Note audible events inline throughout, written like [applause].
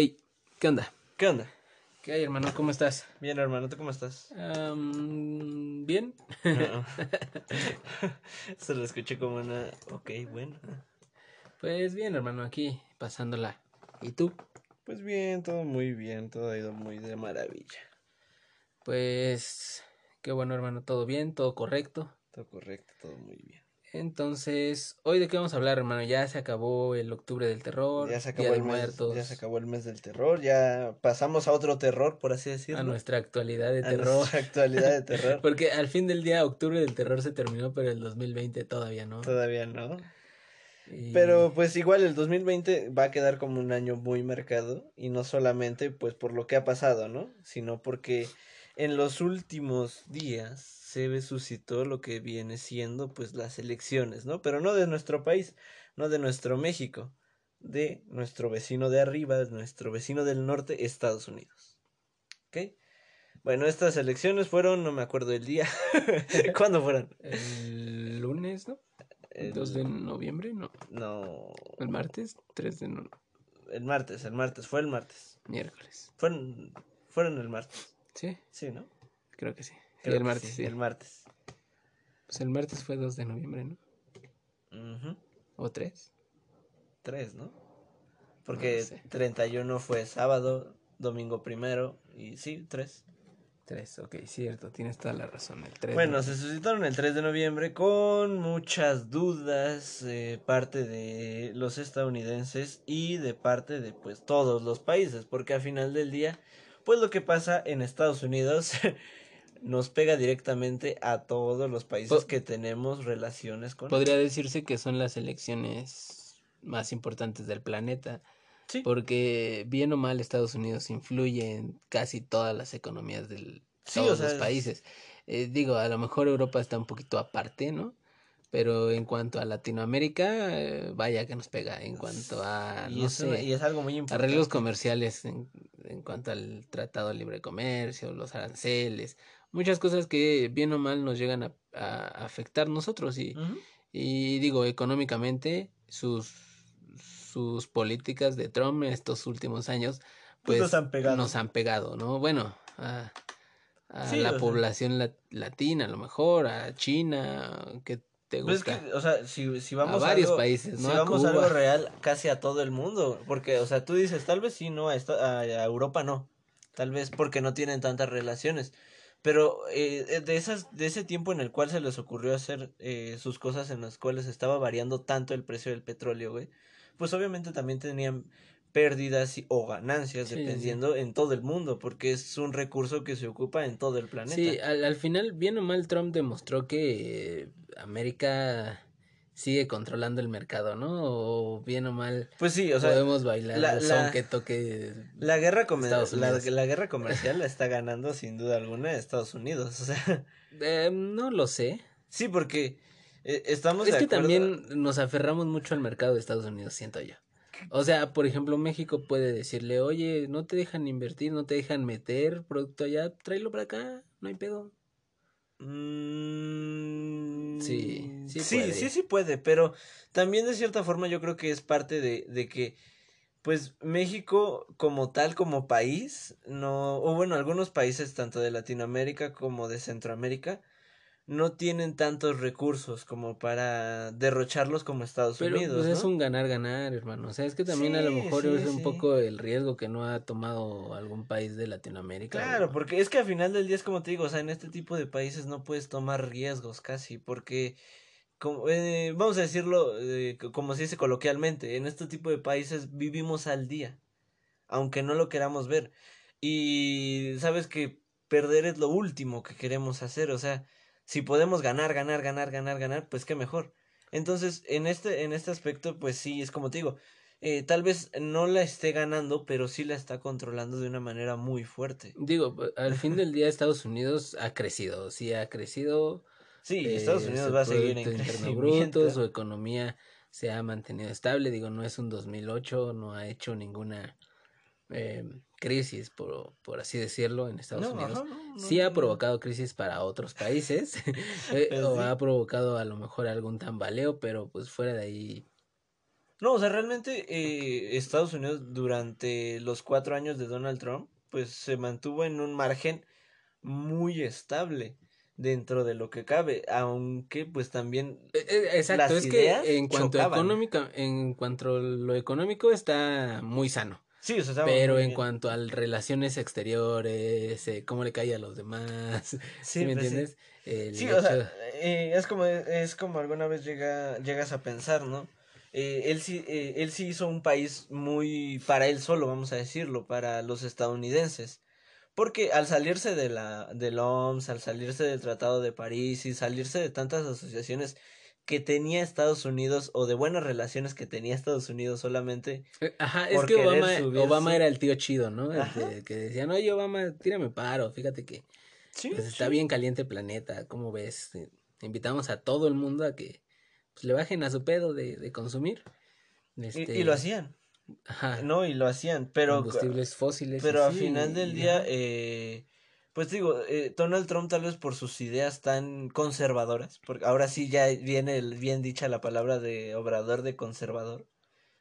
Hey, ¿qué onda? ¿Qué onda? ¿Qué hay, hermano? ¿Cómo estás? Bien, hermano, ¿tú cómo estás? Am, Bien. No. [laughs] Se lo escuché como una. Ok, bueno. Pues bien, hermano, aquí pasándola. ¿Y tú? Pues bien, todo muy bien, todo ha ido muy de maravilla. Pues qué bueno, hermano, todo bien, todo correcto. Todo correcto, todo muy bien. Entonces, ¿hoy de qué vamos a hablar, hermano? Ya se acabó el octubre del terror, Ya se acabó el mes, Muertos, ya se acabó el mes del terror, ya pasamos a otro terror, por así decirlo. a nuestra actualidad de A terror. nuestra actualidad de [laughs] terror. Porque al fin del día, octubre del terror se terminó, pero el 2020 todavía no. Todavía no. Y- Pero pues igual el 2020 va a quedar como un año muy marcado y no solamente pues por lo que ha pasado, ¿no? Sino porque en los últimos días se suscitó lo que viene siendo pues las elecciones, ¿no? Pero no de nuestro país, no de nuestro México, de nuestro vecino de arriba, nuestro vecino del norte, Estados Unidos. ¿Ok? Bueno, estas elecciones fueron, no me acuerdo el día. [laughs] ¿Cuándo fueron? El lunes, ¿no? El- 2 de noviembre, no. No, El martes, 3 de no- el martes, el martes, fue el martes. miércoles. Fueron, fueron el martes. Sí, Sí, ¿no? creo que sí. Creo el que martes, sí. El martes. Pues el martes fue 2 de noviembre, ¿no? ¿O 3? Tres, ¿no? Porque No sé. 31 fue sábado, domingo primero, y sí, tres. 3, ok, cierto, tienes toda la razón. El 3 Bueno, se suscitaron el 3 de noviembre con muchas dudas de parte de los estadounidenses y de parte de pues todos los países, porque al final del día, pues lo que pasa en Estados Unidos [laughs] nos pega directamente a todos los países Po- que tenemos relaciones con. Podría decirse que son las elecciones más importantes del planeta, Sí. porque bien o mal Estados Unidos influye en casi todas las economías de Sí, todos o sea, los es- países. Eh, digo, a lo mejor Europa está un poquito aparte, ¿no? Pero en cuanto a Latinoamérica, eh, vaya que nos pega. En cuanto a, y, no es, sé, y es algo muy importante. arreglos comerciales, en, en cuanto al Tratado de Libre Comercio, los aranceles, muchas cosas que bien o mal nos llegan a, a afectar nosotros y, digo, económicamente, sus, sus políticas de Trump en estos últimos años, Pues pues, nos han pegado. nos han pegado, ¿no? Bueno, a, a Sí, la sea. población lat- latina, a lo mejor, a China, que te Pues es gusta. que, o sea, si, si vamos a varios algo, países, ¿no? Si A vamos a algo Cuba. real, casi a todo el mundo. Porque, o sea, tú dices, tal vez sí, no, a, esta- a- a Europa no. Tal vez porque no tienen tantas relaciones. Pero eh, de, esas, de ese tiempo en el cual se les ocurrió hacer eh, sus cosas en las cuales estaba variando tanto el precio del petróleo, güey. Pues obviamente también tenían pérdidas y- o ganancias, Sí, sí, sí. dependiendo en todo el mundo, porque es un recurso que se ocupa en todo el planeta. Sí, al, al final, bien o mal, Trump demostró que eh, América sigue controlando el mercado, ¿no? O bien o mal, Pues sí, o sea, podemos bailar la- el son la- que toque. La guerra, la, la guerra comercial [laughs] la está ganando sin duda alguna Estados Unidos. O sea, Eh, no lo sé. sí, porque eh, estamos Es de que acuerdo- también nos aferramos mucho al mercado de Estados Unidos, siento yo. O sea, por ejemplo, México puede decirle, oye, no te dejan invertir, no te dejan meter producto allá, tráelo para acá, no hay pedo. Mm, Sí, sí sí, puede. sí, sí puede, pero también de cierta forma yo creo que es parte de, de que, pues, México como tal, como país, no, o bueno, algunos países tanto de Latinoamérica como de Centroamérica, no tienen tantos recursos como para derrocharlos como Estados Pero Unidos, pues es un ganar-ganar, hermano. O sea, es que también a lo mejor sí, es un poco el riesgo que no ha tomado algún país de Latinoamérica. Claro, porque es que al final del día es como te digo, o sea, en este tipo de países no puedes tomar riesgos casi, porque, como, eh, vamos a decirlo eh, como se dice coloquialmente, en este tipo de países vivimos al día, aunque no lo queramos ver. Y sabes que perder es lo último que queremos hacer, o sea, si podemos ganar, ganar, ganar, ganar, ganar, pues qué mejor. Entonces, en este, en este aspecto, pues sí, es como te digo, eh, tal vez no la esté ganando, pero sí la está controlando de una manera muy fuerte. Digo, al fin [laughs] del día Estados Unidos ha crecido, sí ha crecido. Sí, Estados eh, Unidos va a seguir en crecimiento. Bruto, su economía se ha mantenido estable, digo, no es un 2008, no ha hecho ninguna eh, crisis, por, por, así decirlo, en Estados Unidos. sí ha provocado crisis para otros países, [laughs] eh, o ha provocado a lo mejor algún tambaleo, pero pues fuera de ahí. No, o sea, realmente eh, Estados Unidos durante los cuatro años de Donald Trump, pues se mantuvo en un margen muy estable dentro de lo que cabe, aunque pues también e, e, exacto, es que en cuanto a económica, en cuanto a lo económico está muy sano. Sí, o sea, pero en cuanto a relaciones exteriores, eh, cómo le cae a los demás, [laughs] ¿sí, me pues entiendes? Sí, o sea, eh, es como es como alguna vez llega llegas a pensar, ¿no? Eh, él sí él sí hizo un país muy para él solo, vamos a decirlo, para los estadounidenses. Porque al salirse de la del OMS, al salirse del Tratado de París y salirse de tantas asociaciones que tenía Estados Unidos o de buenas relaciones que tenía Estados Unidos solamente. Eh, ajá, es que Obama, Obama era el tío chido, ¿no? El que, decía, no, oye, Obama, tírame paro, fíjate que pues, está bien caliente el planeta, ¿cómo ves? Invitamos a todo el mundo a que pues, le bajen a su pedo de, de consumir. Este... Y, lo hacían. Ajá. No, y lo hacían, pero... Combustibles fósiles. Pero al final del día, eh, pues digo, eh, Donald Trump tal vez por sus ideas tan conservadoras, porque ahora sí ya viene bien dicha la palabra de obrador de conservador,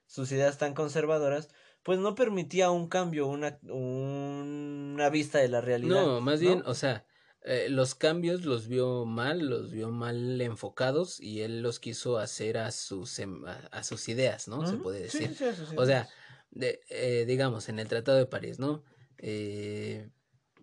sus ideas tan conservadoras, pues no permitía un cambio, una, una vista de la realidad. No, más bien, o sea, eh, los cambios los vio mal, los vio mal enfocados y él los quiso hacer a sus, em, a, sus ideas, ¿no? Se puede decir. o sea, de, eh, digamos, en el Tratado de París, ¿no? Eh,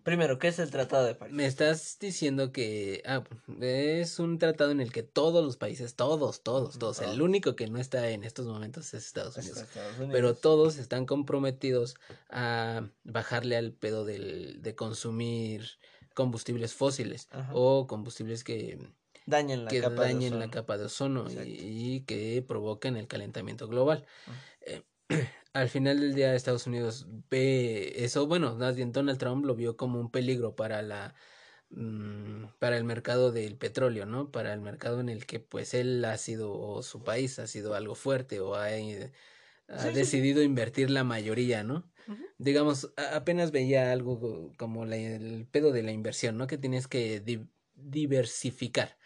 Primero, ¿qué es el Tratado de París? Me estás diciendo que ah, es un tratado en el que todos los países, todos, todos, todos, el único que no está en estos momentos es Estados Unidos, pero todos están comprometidos a bajarle al pedo del, de consumir combustibles fósiles o combustibles que dañen la, capa, dañen de la capa de ozono y, que provoquen el calentamiento global. Eh, [clears throat] al final del día Estados Unidos ve eso, bueno, Donald Trump lo vio como un peligro para la mm, para el mercado del petróleo, ¿no? Para el mercado en el que pues él ha sido o su país ha sido algo fuerte o ha, eh, decidido invertir la mayoría, ¿no? Digamos, apenas veía algo como el pedo de la inversión, ¿no? Que tienes que diversificar.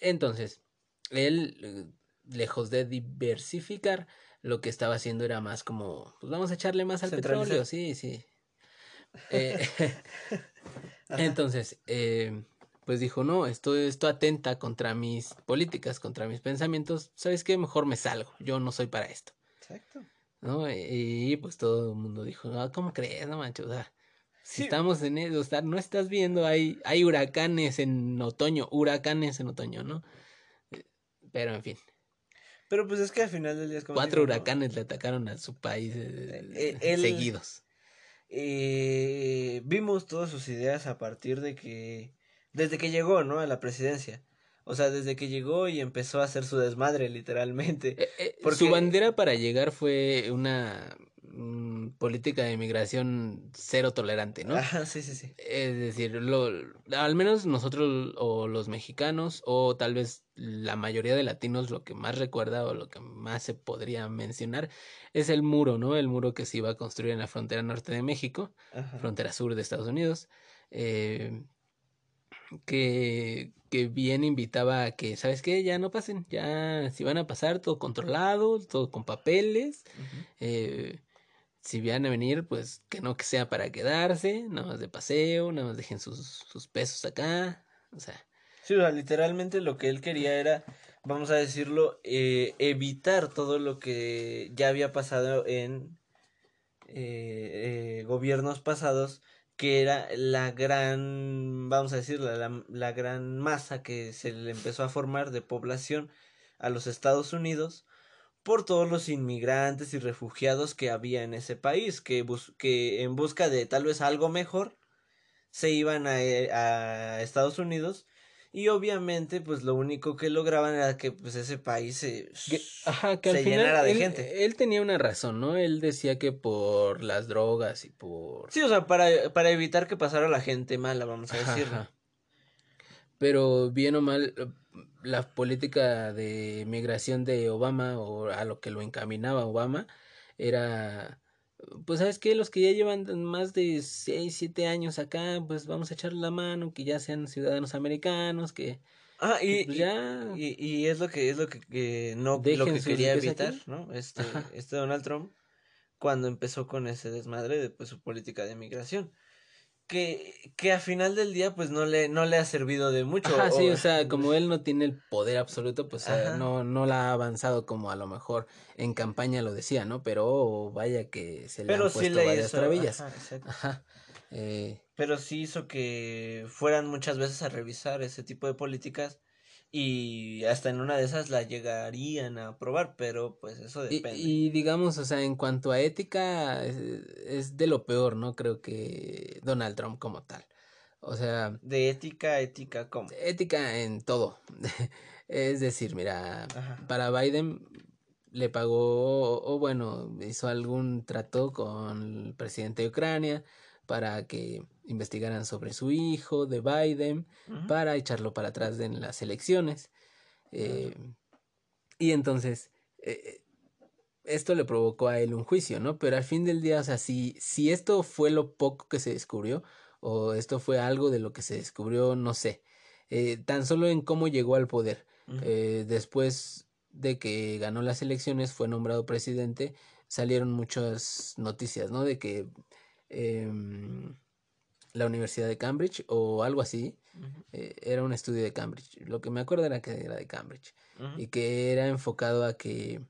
Entonces, él, eh, lejos de diversificar, lo que estaba haciendo era más como, pues vamos a echarle más al petróleo, sí, sí. Eh, [laughs] entonces, eh, pues dijo, no, esto, esto atenta contra mis políticas, contra mis pensamientos, ¿sabes qué? Mejor me salgo, yo no soy para esto. Exacto. ¿No? Y, pues todo el mundo dijo, no, ¿cómo crees, no manches? si estamos en eso, o sea, no estás viendo, hay, hay huracanes en otoño, huracanes en otoño, ¿no? Eh, pero en fin, pero pues es que al final del día es como. Cuatro huracanes le atacaron a su país eh, eh, seguidos. Eh, vimos todas sus ideas a partir de que. Desde que llegó, ¿no? A la presidencia. O sea, desde que llegó y empezó a hacer su desmadre, literalmente. Porque... Su bandera para llegar fue una Mm, política de inmigración cero tolerante, ¿no? sí, sí, sí. Es decir, lo, al menos nosotros o los mexicanos o tal vez la mayoría de latinos lo que más recuerda o lo que más se podría mencionar es el muro, ¿no? El muro que se iba a construir en la frontera norte de México, frontera sur de Estados Unidos, eh, que, que bien invitaba a que, ¿sabes qué? Ya no pasen, ya si van a pasar todo controlado, todo con papeles, eh, si vienen a venir, pues que no que sea para quedarse, nada más de paseo, nada más dejen sus, sus pesos acá, o sea. Sí, o sea, literalmente lo que él quería era, vamos a decirlo, eh, evitar todo lo que ya había pasado en eh, eh, gobiernos pasados, que era la gran, vamos a decirlo, la, la gran masa que se le empezó a formar de población a los Estados Unidos por todos los inmigrantes y refugiados que había en ese país, que, que en busca de tal vez algo mejor se iban a, eh, a, Estados Unidos y obviamente pues lo único que lograban era que pues ese país se, Ajá, que al final llenara de él, gente. Él tenía una razón, ¿no? Él decía que por las drogas y por... Sí, o sea, para, para evitar que pasara la gente mala, vamos a decirlo. Pero bien o mal, la política de migración de Obama o a lo que lo encaminaba Obama era pues sabes que los que ya llevan más de 6, 7 años acá, pues vamos a echarle la mano, que ya sean ciudadanos americanos, que Ah, y, pues ya... y, y, es lo que es lo que, no lo que quería evitar, ¿no? Este, este Donald Trump cuando empezó con ese desmadre de pues, su política de migración que, que a final del día pues no le, no le ha servido de mucho. Ajá, sí, o sea, como él no tiene el poder absoluto, pues no, no la ha avanzado como a lo mejor en campaña lo decía, ¿no? Pero vaya que se le Pero han puesto sí varias travillas. Ajá, eh... Pero sí hizo que fueran muchas veces a revisar ese tipo de políticas y hasta en una de esas la llegarían a aprobar, pero pues eso depende. Y, digamos, o sea, en cuanto a ética, es, de lo peor, ¿no? Creo que Donald Trump como tal. O sea... De ética, ética, ¿cómo? Ética en todo. [laughs] es decir, mira, para Biden le pagó, o bueno, hizo algún trato con el presidente de Ucrania para que investigaran sobre su hijo de Biden para echarlo para atrás en las elecciones. Eh, y entonces, eh, esto le provocó a él un juicio, ¿no? Pero al fin del día, o sea, si, si esto fue lo poco que se descubrió, o esto fue algo de lo que se descubrió, no sé, eh, tan solo en cómo llegó al poder. después de que ganó las elecciones, fue nombrado presidente, salieron muchas noticias, ¿no? De que em, la Universidad de Cambridge o algo así. Eh, era un estudio de Cambridge. Lo que me acuerdo era que era de Cambridge y que era enfocado a que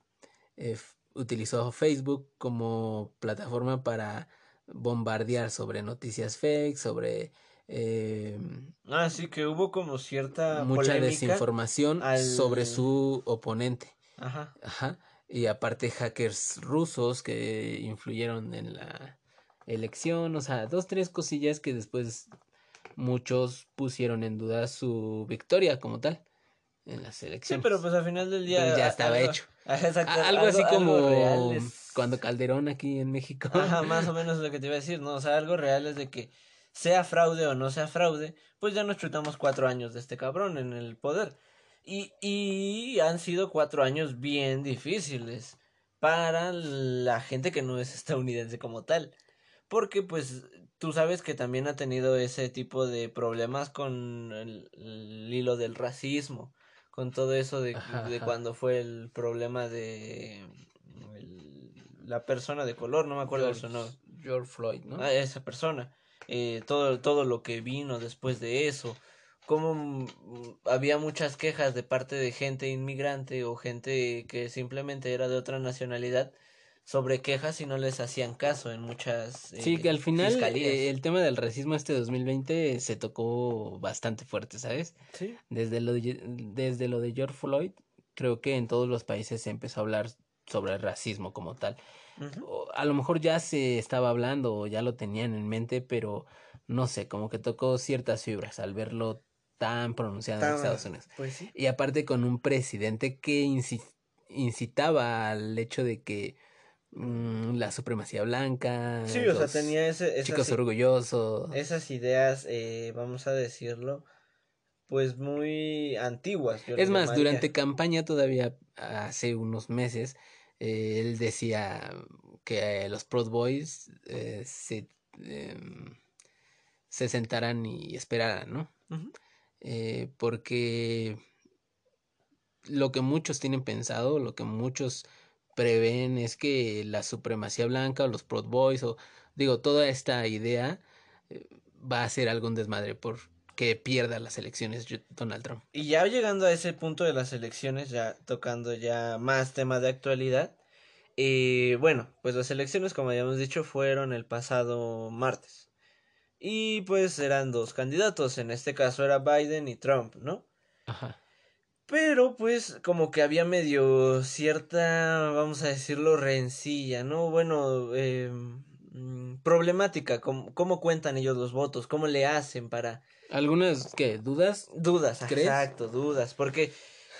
eh, utilizó Facebook como plataforma para bombardear sobre noticias fake, sobre... Eh, ah, sí, que hubo como cierta... Mucha desinformación sobre su oponente. Ajá. Ajá. Y aparte hackers rusos que influyeron en la elección, o sea, dos, tres cosillas que después muchos pusieron en duda su victoria como tal en las elecciones. Sí, pero pues al final del día ya estaba hecho. [laughs] algo, así como cuando Calderón aquí en México. Ajá, [laughs] más o menos lo que te iba a decir, ¿no? O sea, algo real es de que sea fraude o no sea fraude, pues ya nos chutamos cuatro años de este cabrón en el poder. Y, y han sido cuatro años bien difíciles para la gente que no es estadounidense como tal porque pues tú sabes que también ha tenido ese tipo de problemas con el, hilo del racismo, con todo eso de, de cuando fue el problema de la persona de color, no me acuerdo de su nombre. George Floyd, ¿no? Ah, esa persona. Eh, todo, todo lo que vino después de eso. Como había muchas quejas de parte de gente inmigrante o gente que simplemente era de otra nacionalidad sobre quejas y no les hacían caso en muchas Sí, que al eh, final eh, el tema del racismo este 2020 se tocó bastante fuerte, ¿sabes? Sí. Desde lo de, desde lo de George Floyd, creo que en todos los países se empezó a hablar sobre el racismo como tal. a lo mejor ya se estaba hablando o ya lo tenían en mente, pero no sé, como que tocó ciertas fibras al verlo tan pronunciado en Estados Unidos. Pues sí. Y aparte con un presidente que incitaba al hecho de que Mm, la supremacía blanca. Sí, o sea, tenía ese, esas, chicos orgullosos. Esas ideas, eh, vamos a decirlo, pues muy antiguas. es más, durante campaña todavía hace unos meses, eh, él decía que los Proud Boys eh, se, em, se sentaran y esperaran, ¿no? porque lo que muchos tienen pensado, lo que muchos prevén es que la supremacía blanca o los Proud Boys o digo toda esta idea eh, va a ser algún desmadre por que pierda las elecciones Donald Trump. Y ya llegando a ese punto de las elecciones, ya tocando ya más temas de actualidad, eh, bueno, pues las elecciones, como habíamos dicho, fueron el pasado martes. Y pues eran dos candidatos, en este caso era Biden y Trump, ¿no? Ajá. Pero pues como que había medio cierta, vamos a decirlo, rencilla, ¿no? Bueno, eh, mm, problemática, cómo, cómo cuentan ellos los votos, cómo le hacen para... ¿Algunas, qué, dudas? Dudas, ¿Crees? exacto, dudas, porque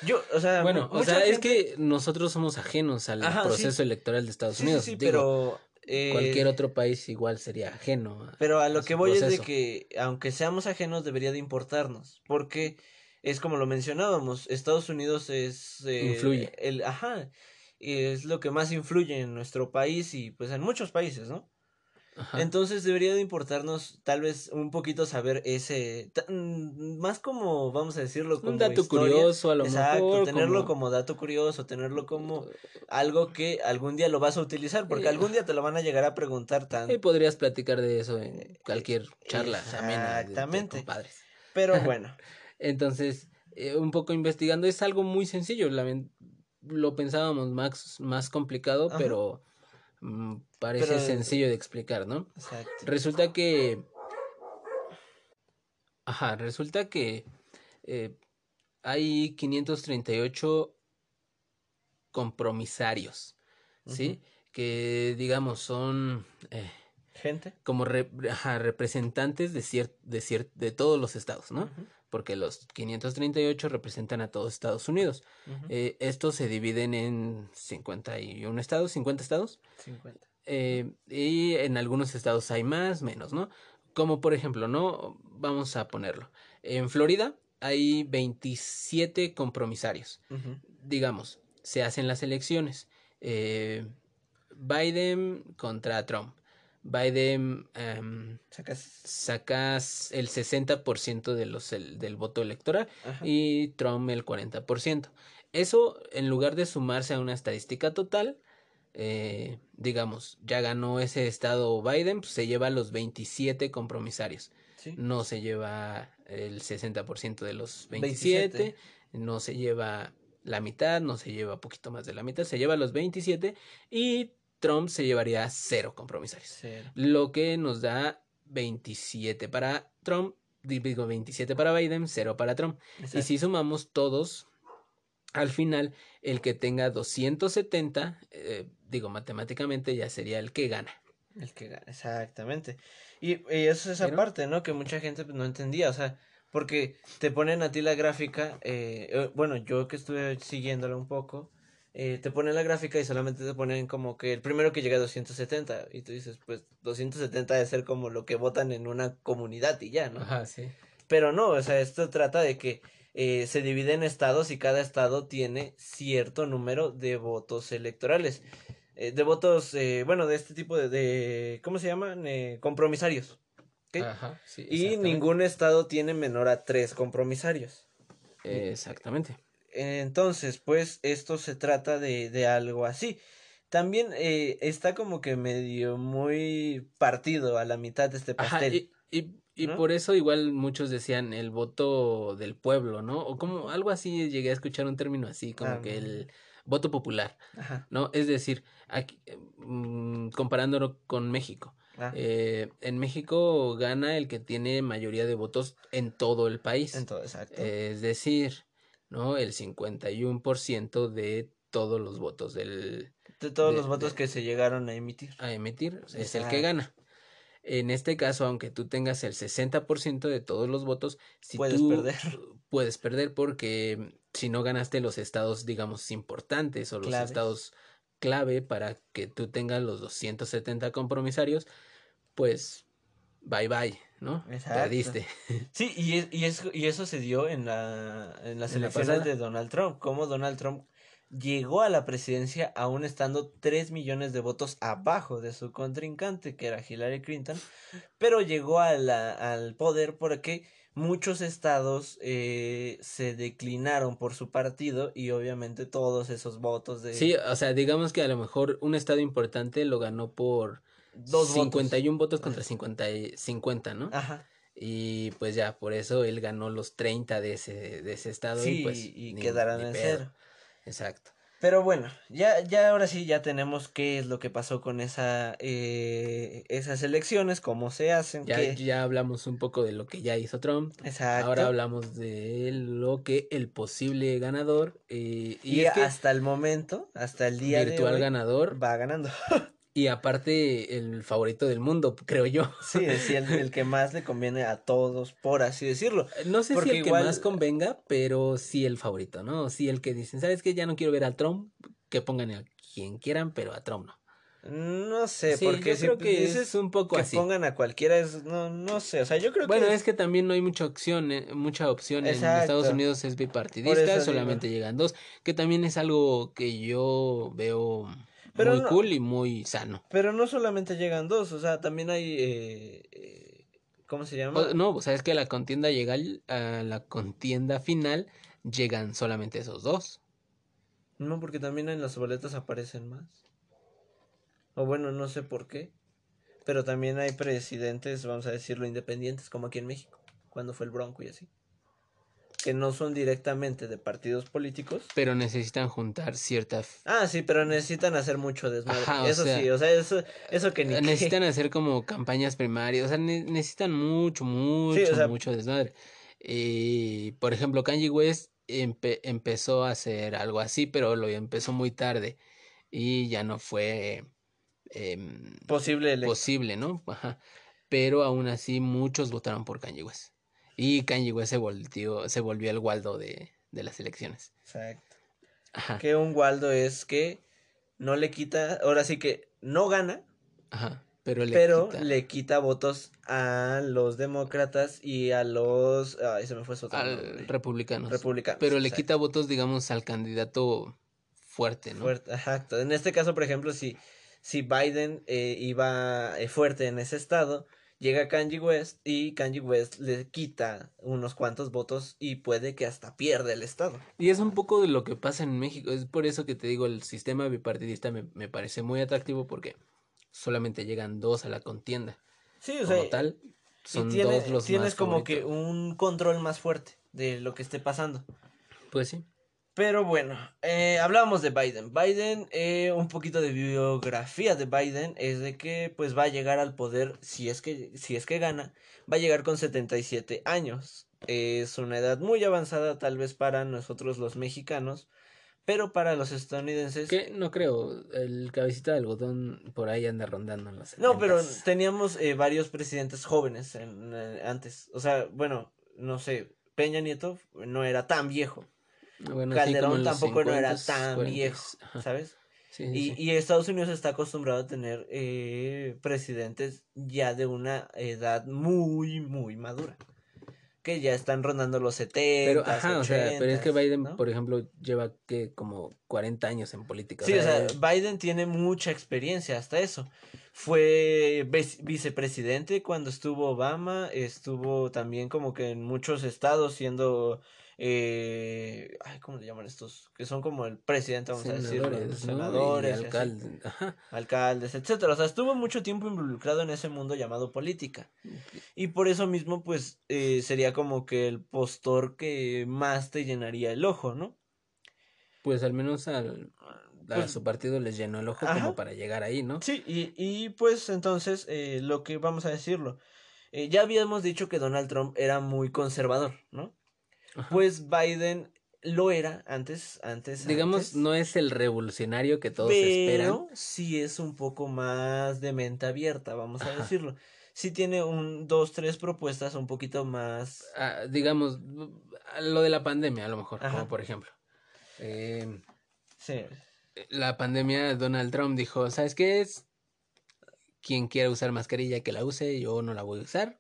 yo, o sea... Bueno, o sea, es que nosotros somos ajenos al Ajá, sí. proceso electoral de Estados Sí, Unidos. sí, Digo, pero... eh, cualquier otro país igual sería ajeno. a- Pero a lo que voy es de que, aunque seamos ajenos, debería de importarnos, porque es como lo mencionábamos, Estados Unidos es... eh, Influye. El, ajá, es lo que más influye en nuestro país y pues en muchos países, ¿no? Ajá. Entonces debería de importarnos tal vez un poquito saber ese, más como, vamos a decirlo, como un dato historia. curioso a lo Exacto, mejor. tenerlo como- como dato curioso, tenerlo como [laughs] algo que algún día lo vas a utilizar, porque Eh, algún día te lo van a llegar a preguntar tan... Y podrías platicar de eso en cualquier charla amena de- de Exactamente. compadres. Pero [laughs] bueno, Entonces, eh, un poco investigando, es algo muy sencillo. lo pensábamos más, más complicado, Ajá. pero mm, parece Pero- sencillo de explicar, ¿no? exacto. Resulta que. Ajá, resulta que eh, hay 538 compromisarios, ¿sí? Que digamos son eh, Gente. como re- ajá, representantes de, cier- de, cier- de todos los estados, ¿no? Porque los 538 representan a todos Estados Unidos. Eh, estos se dividen en 51 estados, 50 estados. 50. Eh, y en algunos estados hay más, menos, ¿no? Como por ejemplo, ¿no? Vamos a ponerlo. En Florida hay 27 compromisarios. Digamos, se hacen las elecciones. Eh, Biden contra Trump. Biden em, Sacas. sacas el 60% de los, el- del voto electoral Ajá. y Trump el 40%. Eso, en lugar de sumarse a una estadística total, eh, digamos, ya ganó ese estado Biden, pues se lleva los 27 compromisarios. Sí. No se lleva el 60% de los 27, 27. no se lleva la mitad, no se lleva poquito más de la mitad, se lleva los 27 y Trump se llevaría cero compromisarios. Cero. Lo que nos da 27 para Trump, digo 27 para Biden, 0 para Trump. Y si sumamos todos, al final, el que tenga 270, eh, digo matemáticamente, ya sería el que gana. El que gana, exactamente. Y, y eso es esa Pero- parte, ¿no? Que mucha gente pues, no entendía, o sea, porque te ponen a ti la gráfica, eh, eh, bueno, yo que estuve siguiéndola un poco, eh, te ponen la gráfica y solamente te ponen como que el primero que llega a 270, y tú dices, pues 270 debe ser como lo que votan en una comunidad y ya, ¿no? Ajá, sí. Pero no, o sea, esto trata de que eh, se divide en estados y cada estado tiene cierto número de votos electorales. Eh, de votos, eh, bueno, de este tipo de, de ¿cómo se llaman? Eh, compromisarios. Ajá, sí. y ningún estado tiene menor a tres compromisarios. Exactamente. Entonces, pues esto se trata de, de algo así. También eh, está como que medio muy partido a la mitad de este Ajá, pastel. y, y, y ¿no? por eso igual muchos decían el voto del pueblo, ¿no? O como algo así, llegué a escuchar un término así, como Ah, que no. el voto popular, Ajá. ¿no? Es decir, aquí, eh, mm, comparándolo con México. ah, Eh, en México gana el que tiene mayoría de votos en todo el país. en todo, exacto. Es decir, ¿no? El 51% de todos los votos del, de todos de- los votos de- que se llegaron a emitir. a emitir es el que gana. En este caso, aunque tú tengas el 60% de todos los votos, si Puedes tú perder. [laughs] puedes perder porque si no ganaste los estados, digamos, importantes o los Claves. estados clave para que tú tengas los 270 compromisarios, pues bye bye, ¿no? Exacto. Perdiste. Sí, y, es, y, es- y eso se dio en, la, en las En elecciones de Donald Trump. Como Donald Trump llegó a la presidencia aún estando 3 millones de votos abajo de su contrincante, que era Hillary Clinton, pero llegó a la- al poder porque muchos estados eh, se declinaron por su partido y obviamente todos esos votos de Sí, o sea, digamos que a lo mejor un estado importante lo ganó por dos votos. 51 votos contra 50, y- 50, ¿no? Ajá. Y pues ya, por eso él ganó los 30 de ese, de ese estado. Sí, y pues y ni- ni en pedo. cero. Exacto. Pero bueno, ya, ya ahora sí ya tenemos qué es lo que pasó con esa, eh, esas elecciones, cómo se hacen, Ya, qué- ya hablamos un poco de lo que ya hizo Trump. Exacto. Ahora hablamos de lo que el posible ganador eh, y, y es que hasta el momento, hasta el día virtual de hoy, ganador va ganando. [laughs] Y aparte, el favorito del mundo, creo yo. [laughs] Sí, es el, el que más le conviene a todos, por así decirlo. No sé Porque si el igual- que más convenga, pero sí el favorito, ¿no? Sí el que dicen, ¿sabes qué? Ya no quiero ver a Trump, que pongan a quien quieran, pero a Trump no. No sé, Sí, porque yo si creo que dices es un poco que así. pongan a cualquiera, es, no, no sé, o sea, yo creo Bueno, que... es que también no hay mucha opción, eh, mucha opción. En. Estados Unidos es bipartidista, solamente llegan dos, que también es algo que yo veo Pero muy no- cool y muy sano. Pero no solamente llegan dos, o sea, también hay... Eh, eh, ¿Cómo se llama? O- no, o sea, es que la contienda llega a la contienda final, llegan solamente esos dos. No, porque también en las boletas aparecen más. O bueno, no sé por qué. Pero también hay presidentes, vamos a decirlo, independientes, como aquí en México, cuando fue el Bronco y así. Que no son directamente de partidos políticos. Pero necesitan juntar cierta... Ah, sí, pero necesitan hacer mucho desmadre. Ajá, eso sea, sí, o sea, eso, eso que ni qué. Necesitan hacer como campañas primarias, o sea, ne- necesitan mucho, mucho, sea- mucho desmadre. Y, por ejemplo, Kanye West empe- empezó a hacer algo así, pero lo empezó muy tarde y ya no fue em, posible posible, ¿no? Ajá. Pero aún así muchos votaron por Kanye West. Y Kanye West se volvió, se volvió el Waldo de, de las elecciones. Exacto. Ajá, Que un Waldo es que no le quita, ahora sí que no gana, ajá. Pero le pero quita le quita votos a los demócratas y a los... Ay, se me fue su otro al republicanos. republicanos. Pero le exacto. quita votos, digamos, al candidato fuerte, ¿no? Fuerte, exacto. En este caso, por ejemplo, si, si Biden eh, iba eh, fuerte en ese estado, llega Kanye West y Kanye West le quita unos cuantos votos y puede que hasta pierda el estado. Y es un poco de lo que pasa en México. Es por eso que te digo, el sistema bipartidista me, me parece muy atractivo porque solamente llegan dos a la contienda. Sí, o Como sea, tal, y son tiene- dos los tienes más como que un control más fuerte de lo que esté pasando. Pues sí. Pero bueno, eh, hablábamos de Biden. Biden, eh, un poquito de biografía de Biden es de que pues va a llegar al poder, si es que, si es que gana, va a llegar con 77 años. Es una edad muy avanzada tal vez para nosotros los mexicanos, pero para los estadounidenses... Que no creo, el cabecita de algodón por ahí anda rondando en los No, pero 70s. teníamos eh, varios presidentes jóvenes en, eh, antes. O sea, bueno, no sé, Peña Nieto no era tan viejo. Bueno, Calderón tampoco no era 50s, tan 40s. viejo. ¿sabes? Sí, sí, Y, y Estados Unidos está acostumbrado a tener eh, presidentes ya de una edad muy, muy madura. Que ya están rondando los 70. Pero, ajá, o sea, pero es que 80s, Biden, ¿no? por ejemplo, lleva que como 40 años en política. Sí, o sea, Biden tiene mucha experiencia hasta eso. Fue vice- vicepresidente cuando estuvo Obama, estuvo también como que en muchos estados siendo, eh, ay, ¿cómo le llaman estos? Que son como el presidente, vamos a decirlo, senadores, ¿no? senadores, alcaldes. Etcétera. O sea, estuvo mucho tiempo involucrado en ese mundo llamado política. Y por eso mismo, pues, eh, sería como que el postor que más te llenaría el ojo, ¿no? Pues al menos al, a Pues- su partido les llenó el ojo Ajá. como para llegar ahí, ¿no? Sí, y, y pues entonces, eh, lo que vamos a decirlo. eh, ya habíamos dicho que Donald Trump era muy conservador, ¿no? Ajá. Pues Biden lo era antes, antes. Digamos, antes, no es el revolucionario que todos esperan. pero sí es un poco más de mente abierta, vamos a decirlo. Sí tiene un, dos, tres propuestas un poquito más Ah, digamos, lo de la pandemia, a lo mejor, Ajá. como por ejemplo. Eh, Sí. la pandemia, Donald Trump dijo, ¿sabes qué es? Quien quiera usar mascarilla que la use, yo no la voy a usar.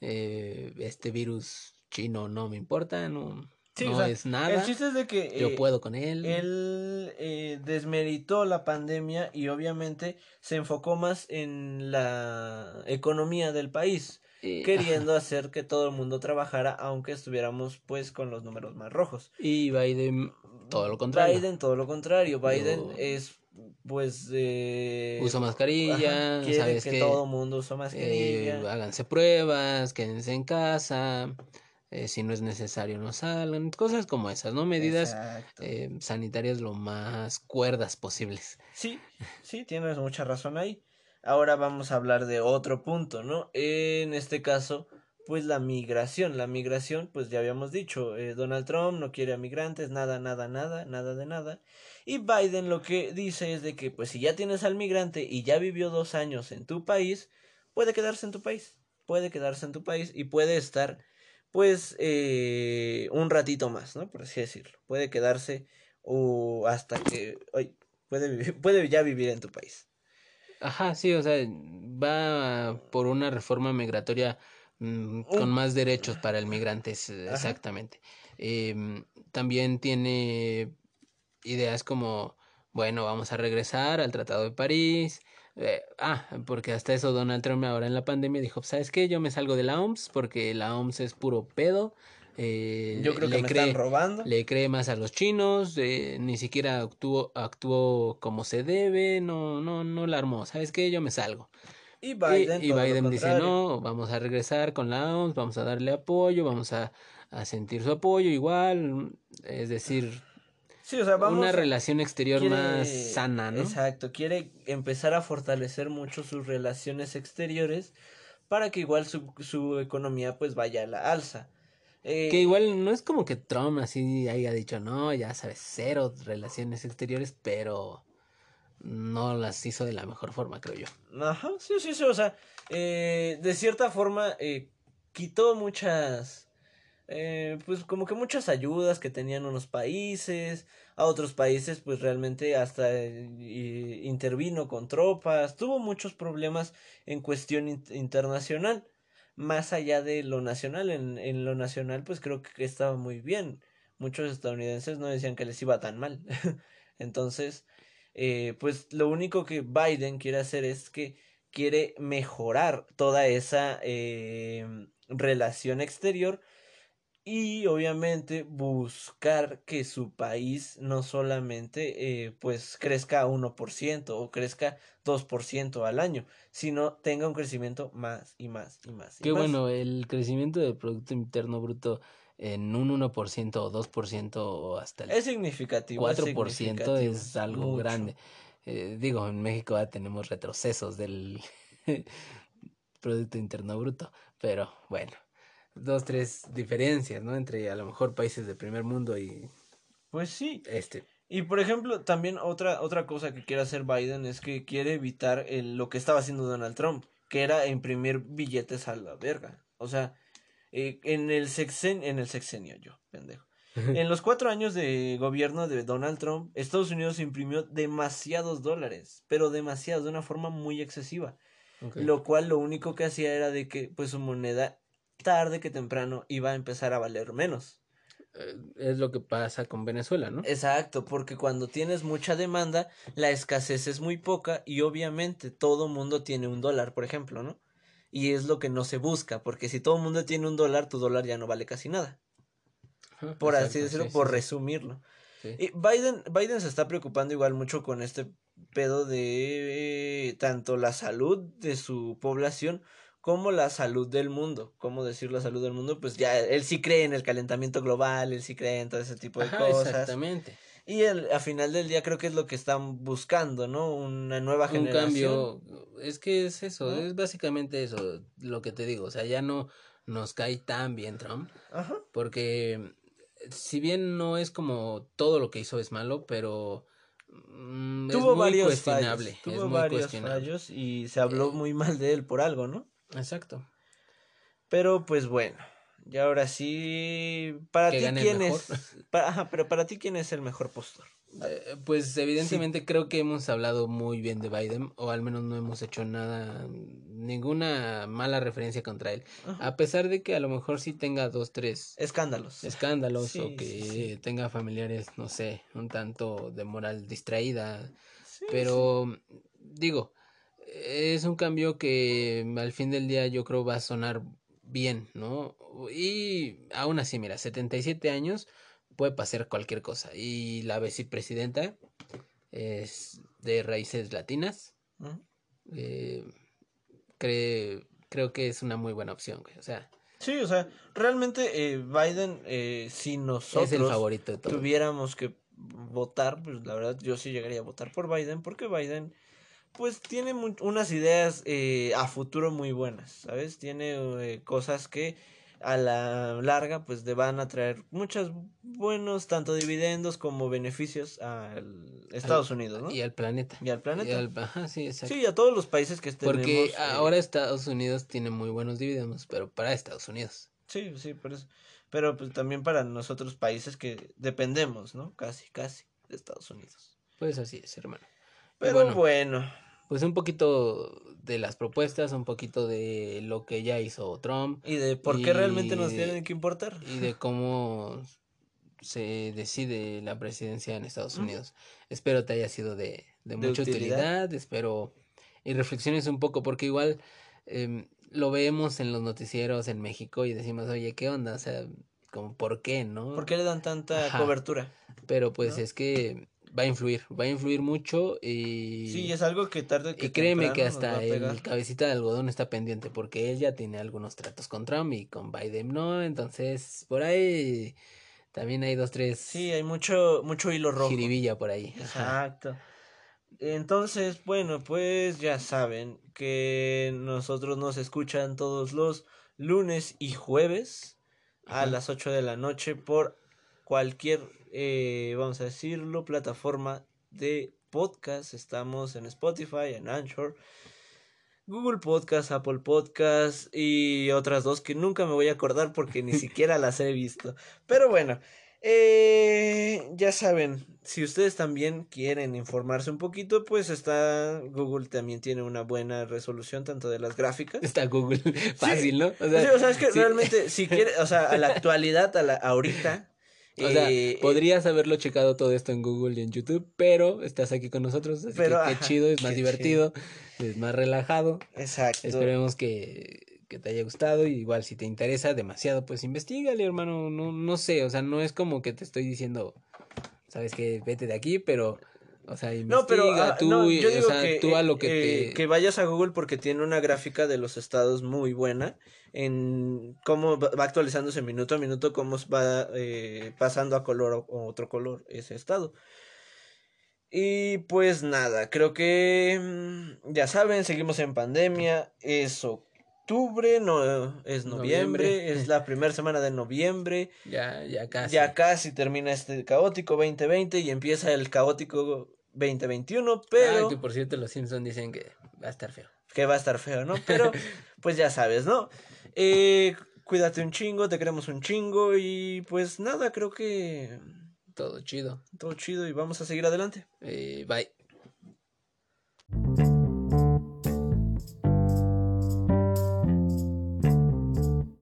Eh, este virus chino no me importa, no, Sí, no o sea, es nada. El chiste es de que yo eh, puedo con él. él eh, desmeritó la pandemia y obviamente se enfocó más en la economía del país, Eh, queriendo hacer que todo el mundo trabajara aunque estuviéramos pues con los números más rojos. Y Biden, todo lo contrario. Biden todo lo contrario, Biden Yo- es pues eh, Uso mascarilla, ajá, ¿sabes que qué? todo mundo Eh, mascarilla. háganse pruebas, quédense en casa, eh, si no es necesario no salgan, cosas como esas, ¿no? Medidas eh, sanitarias lo más cuerdas posibles. Sí, sí, tienes mucha razón ahí. Ahora vamos a hablar de otro punto, ¿no? En este caso, pues la migración. La migración, pues ya habíamos dicho, eh, Donald Trump no quiere a migrantes, nada, nada, nada, nada de nada. Y Biden lo que dice es de que, pues si ya tienes al migrante y ya vivió dos años en tu país, puede quedarse en tu país, puede quedarse en tu país y puede estar, pues, eh, un ratito más, ¿no? Por así decirlo. Puede quedarse o hasta que, oye, puede, [laughs] puede ya vivir en tu país. Ajá, sí, o sea, va por una reforma migratoria mm, con más derechos para el migrante, exactamente. Eh, también tiene ideas como, bueno, vamos a regresar al Tratado de París. Eh, ah, porque hasta eso Donald Trump ahora en la pandemia dijo, ¿sabes qué? Yo me salgo de la OMS porque la OMS es puro pedo. Eh, Yo creo que le me cree, están robando. Le cree más a los chinos, eh, ni siquiera actuó, actuó como se debe, no, no, no la armó. ¿Sabes qué? Yo me salgo. Y Biden, y, Biden dice, no, vamos a regresar con la OMS, vamos a darle apoyo, vamos a, a sentir su apoyo igual. Es decir, Sí, o sea, vamos una relación exterior más sana, ¿no? Exacto, quiere empezar a fortalecer mucho sus relaciones exteriores para que igual su, su economía pues vaya a la alza. Eh, que igual no es como que Trump así haya dicho, no, ya sabes, cero relaciones exteriores, pero no las hizo de la mejor forma, creo yo. Ajá, sí, sí, sí, o sea, eh, de cierta forma eh, quitó muchas, pues como que muchas ayudas que tenían unos países, a otros países pues realmente hasta eh, intervino con tropas, tuvo muchos problemas en cuestión internacional más allá de lo nacional. En, en lo nacional, pues creo que estaba muy bien. Muchos estadounidenses no decían que les iba tan mal. [laughs] Entonces, eh, pues lo único que Biden quiere hacer es que quiere mejorar toda esa eh, relación exterior y obviamente buscar que su país no solamente eh, pues crezca 1% o crezca 2% al año, sino tenga un crecimiento más y más y más. Qué bueno, el crecimiento del Producto Interno Bruto en un 1% o 2% o hasta el es significativo, 4% es, algo grande. Eh, digo, en México ya tenemos retrocesos del [laughs] Producto Interno Bruto, pero bueno dos, tres diferencias, ¿no? Entre a lo mejor países de primer mundo y... Pues sí. Este. Y por ejemplo, también otra, otra cosa que quiere hacer Biden es que quiere evitar el, lo que estaba haciendo Donald Trump, que era imprimir billetes a la verga. O sea, eh, en el sexenio, en el sexenio yo, pendejo. En los cuatro años de gobierno de Donald Trump, Estados Unidos imprimió demasiados dólares, pero demasiados, de una forma muy excesiva. Lo cual lo único que hacía era de que pues su moneda tarde que temprano iba a empezar a valer menos. Eh, es lo que pasa con Venezuela, ¿no? Exacto, porque cuando tienes mucha demanda, la escasez es muy poca y obviamente todo mundo tiene un dólar, por ejemplo, ¿no? Y es lo que no se busca, porque si todo el mundo tiene un dólar, tu dólar ya no vale casi nada. Por así decirlo, por resumirlo. Y Biden, Biden se está preocupando igual mucho con este pedo de eh, tanto la salud de su población como la salud del mundo. ¿Cómo decir la salud del mundo? Pues ya él sí cree en el calentamiento global, él sí cree en todo ese tipo de cosas. Exactamente. Y el, a final del día creo que es lo que están buscando, ¿no? Una nueva generación. Un cambio. Es que es eso, es básicamente eso lo que te digo. O sea, ya no nos cae tan bien Trump. Ajá. Porque si bien no es como todo lo que hizo es malo, pero mm, tuvo es muy varios cuestionable. Tuvo varios fallos y se habló eh, muy mal de él por algo, ¿no? Exacto. Pero pues bueno, y ahora sí, para ti quién es, ajá, pero para ti quién es el mejor postor. Eh, pues evidentemente creo que hemos hablado muy bien de Biden, o al menos no hemos hecho nada, ninguna mala referencia contra él. A pesar de que a lo mejor sí tenga dos, tres escándalos. Escándalos, o que tenga familiares, no sé, un tanto de moral distraída. pero digo, es un cambio que al fin del día yo creo va a sonar bien, ¿no? Y aún así, mira, 77 años puede pasar cualquier cosa. Y la vicepresidenta es de raíces latinas. Eh, creo que es una muy buena opción, o sea. Sí, o sea, realmente eh, Biden, eh, si nosotros el favorito tuviéramos que votar, pues la verdad yo sí llegaría a votar por Biden, porque Biden pues tiene unas ideas eh, a futuro muy buenas, ¿sabes? Tiene eh, cosas que a la larga pues le van a traer muchos buenos tanto dividendos como beneficios al Estados Unidos, ¿no? Y al planeta. Y al planeta. sí, exacto. Sí, a todos los países que estén. Porque eh, ahora Estados Unidos tiene muy buenos dividendos, pero para Estados Unidos. Sí, sí, por eso. Pero pues también para nosotros países que dependemos, ¿no? Casi, casi de Estados Unidos. Pues así es, hermano. Pero bueno pues un poquito de las propuestas, un poquito de lo que ya hizo Trump. Y de por qué realmente nos tienen que importar. Y de cómo se decide la presidencia en Estados Unidos. Espero te haya sido de, de, mucha utilidad. espero y reflexiones un poco, porque igual em, lo vemos en los noticieros en México y decimos, oye, ¿qué onda? O sea, como, ¿por qué, no? ¿Por qué le dan tanta cobertura? Pero pues es que va a influir, va a influir mucho y... Sí, es algo que tarde que Y créeme que hasta el cabecita de algodón está pendiente porque él ya tiene algunos tratos con Trump y con Biden no, entonces por ahí también hay dos, tres... Sí, hay mucho, mucho hilo rojo. Jiribilla por ahí. Exacto. Entonces, bueno, pues ya saben que nosotros nos escuchan todos los lunes y jueves a las 8 de la noche por cualquier eh, vamos a decirlo, plataforma de podcast. Estamos en Spotify, en Anchor, Google Podcast, Apple Podcast y otras dos que nunca me voy a acordar porque ni [laughs] siquiera las he visto. Pero bueno, eh, ya saben, si ustedes también quieren informarse un poquito, pues está Google también tiene una buena resolución tanto de las gráficas. Está Google fácil, ¿no? O sea, o sea, es que realmente si quiere, o sea, a la [laughs] actualidad, a la ahorita o sea, eh, podrías haberlo checado todo esto en Google y en YouTube, pero estás aquí con nosotros, así que qué chido, es más divertido, es más relajado. Exacto. Esperemos que, que, te haya gustado y igual si te interesa demasiado, pues investigale, hermano, no, no sé, o sea, no es como que te estoy diciendo, sabes que vete de aquí, pero... O sea, investiga no, pero, ah, tú, o sea, tú a lo que eh, te... Que vayas a Google porque tiene una gráfica de los estados muy buena en cómo va actualizándose minuto a minuto, cómo va eh, pasando a color o otro color ese estado. Y pues nada, creo que mm, ya saben, seguimos en pandemia, es octubre, no es noviembre, es la primera semana de noviembre. [laughs] Ya, ya casi. Ya casi termina este caótico 2020 y empieza el caótico 2021, pero... Ah, que por cierto los Simpsons dicen que va a estar feo. Que va a estar feo, ¿no? Pero [laughs] pues ya sabes, ¿no? Eh, cuídate un chingo, te queremos un chingo y pues nada, creo que... Todo chido. Todo chido y vamos a seguir adelante. Eh, bye.